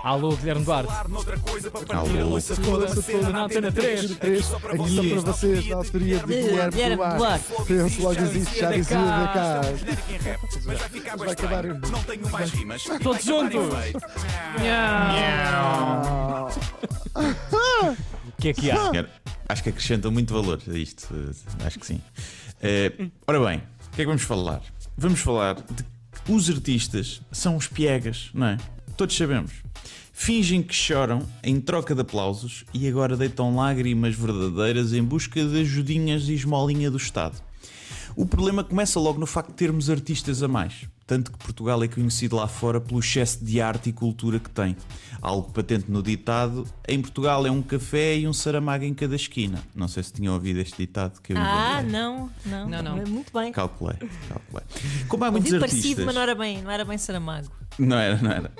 Alô, Guilherme Duarte. Alô. Toda, na Antena 3. Aqui só para vocês, na autoria de Guilherme Duarte. Penso logo existe, já dizia da cá. Vai Vai acabar. Não tenho mais rimas. Todos juntos. O que é que há? Acho que acrescenta muito valor a isto. Acho que sim. Eh, ora bem, o que é que vamos falar? Vamos falar de que os artistas são os piegas, não é? Todos sabemos. Fingem que choram em troca de aplausos e agora deitam lágrimas verdadeiras em busca de ajudinhas e esmolinha do Estado. O problema começa logo no facto de termos artistas a mais. Tanto que Portugal é conhecido lá fora pelo excesso de arte e cultura que tem. Algo patente no ditado: em Portugal é um café e um saramago em cada esquina. Não sei se tinham ouvido este ditado que eu Ah, não, não. Não, não. Muito bem. Calculei, calculei. Como há muitos Ouvi artistas. parecido, mas não era bem, não era bem Saramago. Não era, não era.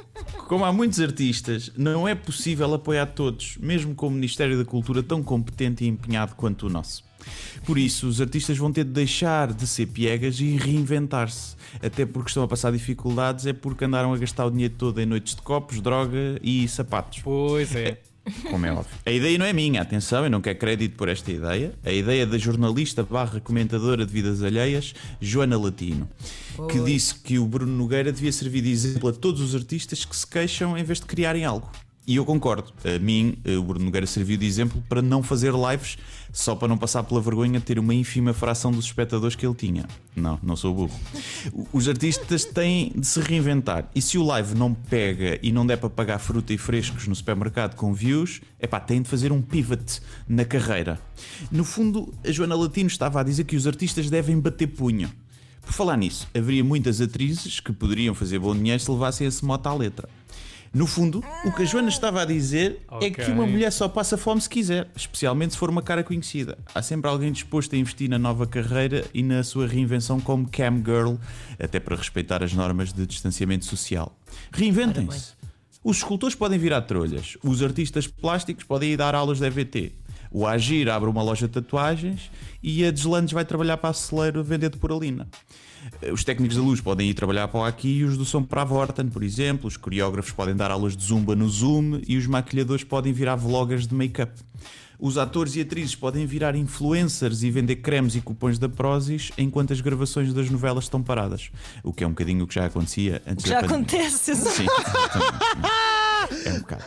Como há muitos artistas, não é possível apoiar todos, mesmo com o Ministério da Cultura tão competente e empenhado quanto o nosso. Por isso, os artistas vão ter de deixar de ser piegas e reinventar-se. Até porque estão a passar dificuldades, é porque andaram a gastar o dinheiro todo em noites de copos, droga e sapatos. Pois é. Como é óbvio. A ideia não é minha, atenção, eu não quero crédito por esta ideia. A ideia é da jornalista barra comentadora de vidas alheias, Joana Latino, que Oi. disse que o Bruno Nogueira devia servir de exemplo a todos os artistas que se queixam em vez de criarem algo. E eu concordo. A mim, eh, o Bruno Nogueira serviu de exemplo para não fazer lives só para não passar pela vergonha de ter uma ínfima fração dos espectadores que ele tinha. Não, não sou burro. Os artistas têm de se reinventar. E se o live não pega e não der para pagar fruta e frescos no supermercado com views, é pá, têm de fazer um pivot na carreira. No fundo, a Joana Latino estava a dizer que os artistas devem bater punho. Por falar nisso, haveria muitas atrizes que poderiam fazer bom dinheiro se levassem esse moto à letra. No fundo, o que a Joana estava a dizer é Ok. que uma mulher só passa fome se quiser, especialmente se for uma cara conhecida. Há sempre alguém disposto a investir na nova carreira e na sua reinvenção como cam girl, até para respeitar as normas de distanciamento social. Reinventem-se. Os escultores podem virar trolhas, os artistas plásticos podem ir dar aulas de EVT. O Agir abre uma loja de tatuagens e a Deslandes vai trabalhar para a Celeiro vender de poralina. Os técnicos da luz podem ir trabalhar para o Aqui e os do som para a Vorten, por exemplo. Os coreógrafos podem dar aulas de zumba no Zoom e os maquilhadores podem virar vloggers de make-up. Os atores e atrizes podem virar influencers e vender cremes e cupons da Prozis enquanto as gravações das novelas estão paradas. O que é um bocadinho o que já acontecia antes Já da pandemia. acontece. Sim, é um bocado.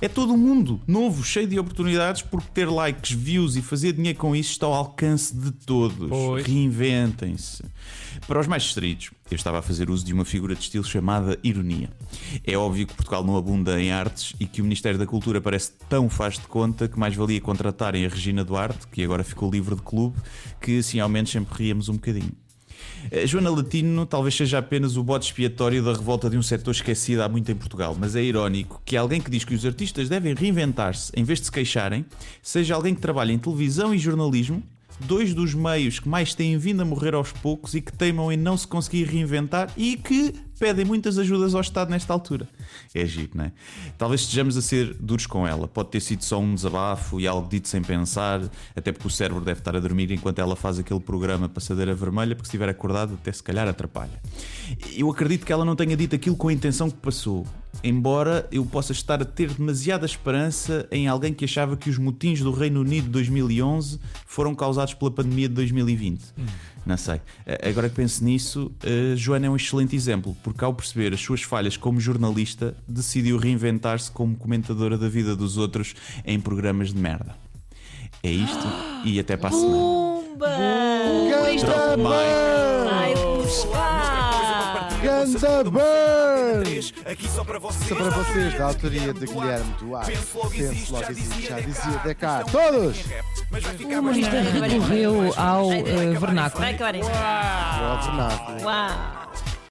É todo um mundo novo, cheio de oportunidades, porque ter likes, views e fazer dinheiro com isso está ao alcance de todos. Pois. Reinventem-se. Para os mais distraídos, eu estava a fazer uso de uma figura de estilo chamada ironia. É óbvio que Portugal não abunda em artes e que o Ministério da Cultura parece tão faz de conta que mais valia contratarem a Regina Duarte, que agora ficou livre de clube, que assim ao menos sempre ríamos um bocadinho. A Joana Latino talvez seja apenas o bode expiatório da revolta de um setor esquecido há muito em Portugal, mas é irónico que alguém que diz que os artistas devem reinventar-se em vez de se queixarem seja alguém que trabalha em televisão e jornalismo, dois dos meios que mais têm vindo a morrer aos poucos e que teimam em não se conseguir reinventar e que pedem muitas ajudas ao Estado nesta altura. É giro, não é? Talvez estejamos a ser duros com ela. Pode ter sido só um desabafo e algo dito sem pensar, até porque o cérebro deve estar a dormir enquanto ela faz aquele programa Passadeira Vermelha, porque se estiver acordado até se calhar atrapalha. Eu acredito que ela não tenha dito aquilo com a intenção que passou. Embora eu possa estar a ter demasiada esperança em alguém que achava que os motins do Reino Unido de 2011 foram causados pela pandemia de 2020. Não sei. Agora que penso nisso, Joana é um excelente exemplo, porque ao perceber as suas falhas como jornalista, decidiu reinventar-se como comentadora da vida dos outros em programas de merda. É isto e até para a semana. Pumba! Ganda Vai Burn! buscar! Ganda Burn! Aqui só para vocês. Só para vocês, da autoria de Guilherme Duarte. Penso logo existe, já dizia da cá. Todos! Mas vai ficar O humorista recorreu ao eh, vernáculo. Vai acabar isto. Boa, Renato. Uau!